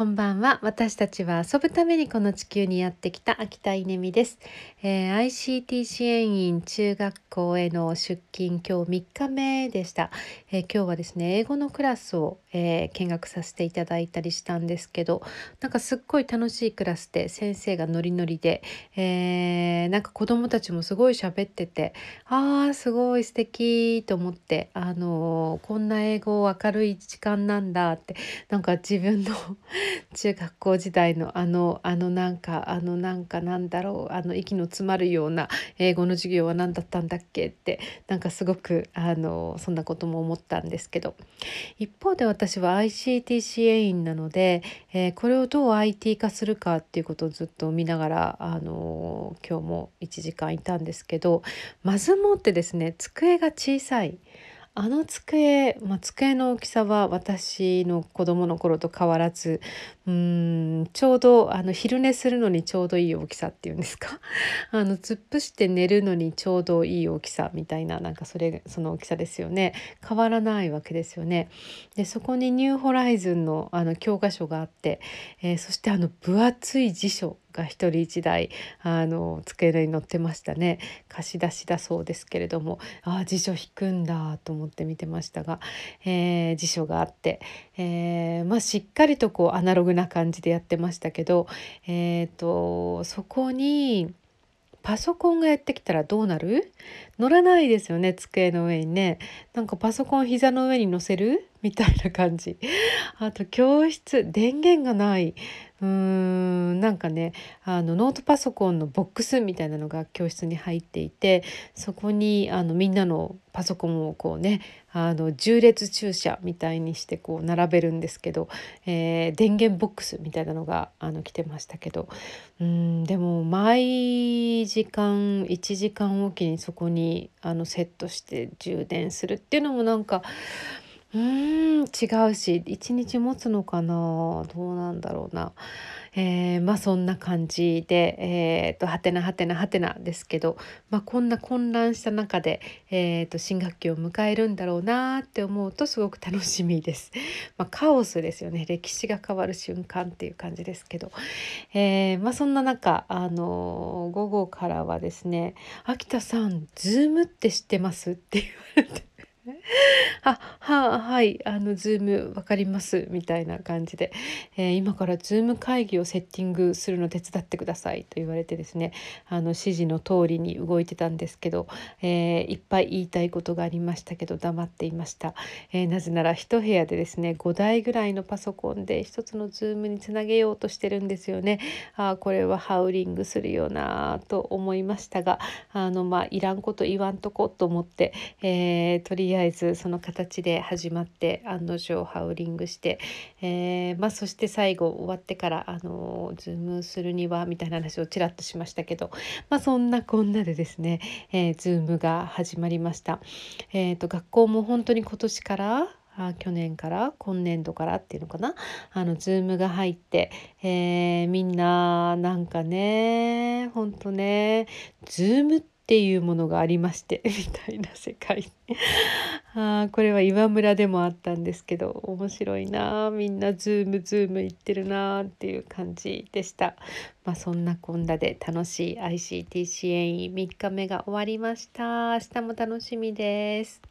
こんばんは。私たちは遊ぶためにこの地球にやってきた秋田稲美です、えー、ICT 支援員中学校への出勤今日3日目でした、えー、今日はですね英語のクラスを、えー、見学させていただいたりしたんですけどなんかすっごい楽しいクラスで先生がノリノリで、えー、なんか子供たちもすごい喋っててあーすごい素敵と思ってあのこんな英語明るい時間なんだってなんか自分の 中学校時代のあのあのなんかあのなんかなんだろうあの息の詰まるような英語の授業は何だったんだっけってなんかすごくあのそんなことも思ったんですけど一方で私は ICT 支援員なので、えー、これをどう IT 化するかっていうことをずっと見ながらあの今日も1時間いたんですけどまずもってですね机が小さい。あの机、まあ、机の大きさは私の子供の頃と変わらずうんちょうどあの昼寝するのにちょうどいい大きさっていうんですか？あの突っ伏して寝るのにちょうどいい大きさみたいななんかそれその大きさですよね。変わらないわけですよね。でそこにニューホライズンのあの教科書があって、えー、そしてあの分厚い辞書。が一人一台あの机に載ってましたね。貸し出しだそうですけれども。ああ辞書引くんだと思って見てましたが、えー、辞書があって、えー、まあ、しっかりとこうアナログな感じでやってましたけど、えーとそこにパソコンがやってきたらどうなる？乗らないですよね机の上にね。なんかパソコン膝の上に乗せる？みたいな感じ。あと教室電源がない。うーんなんかねあのノートパソコンのボックスみたいなのが教室に入っていてそこにあのみんなのパソコンをこうねあの重列駐車みたいにしてこう並べるんですけど、えー、電源ボックスみたいなのがあの来てましたけど。うんでも毎時間1時間おきにそこにあのセットして充電するっていうのもなんかうーん違うし一日持つのかな？どうなんだろうな。えー、まあそんな感じで、えーと、はてなはてなはてなですけど、まあ、こんな混乱した中で、えーと、新学期を迎えるんだろうなって思うとすごく楽しみです。まあ、カオスですよね歴史が変わる瞬間っていう感じですけど、えー、まあ、そんな中、あの午後からはですね「秋田さんズームって知ってます?」って言われて。あははいあのズーム分かりますみたいな感じで、えー、今からズーム会議をセッティングするの手伝ってくださいと言われてですねあの指示の通りに動いてたんですけど、えー、いっぱい言いたいことがありましたけど黙っていました、えー、なぜなら一部屋でですね5台ぐらいのパソコンで一つのズームにつなげようとしてるんですよね。あこれはハウリングするよなと思いましたがあのまあいらんこと言わんとこと思って、えー、とりあえずその形で始まって案の定ハウリングして、えー、まあ、そして最後終わってからあのズームするにはみたいな話をちらっとしましたけど、まあ、そんなこんなでですね、えー、ズームが始まりました。えーと、学校も本当に今年から去年から今年度からっていうのかなあのズームが入って、えー、みんななんかねほんとねズームっていうものがありまして みたいな世界 あこれは岩村でもあったんですけど面白いなみんなズームズーム言ってるなっていう感じでした。まあ、そんなこんなで楽しい ICT 支援員3日目が終わりました。明日も楽しみです。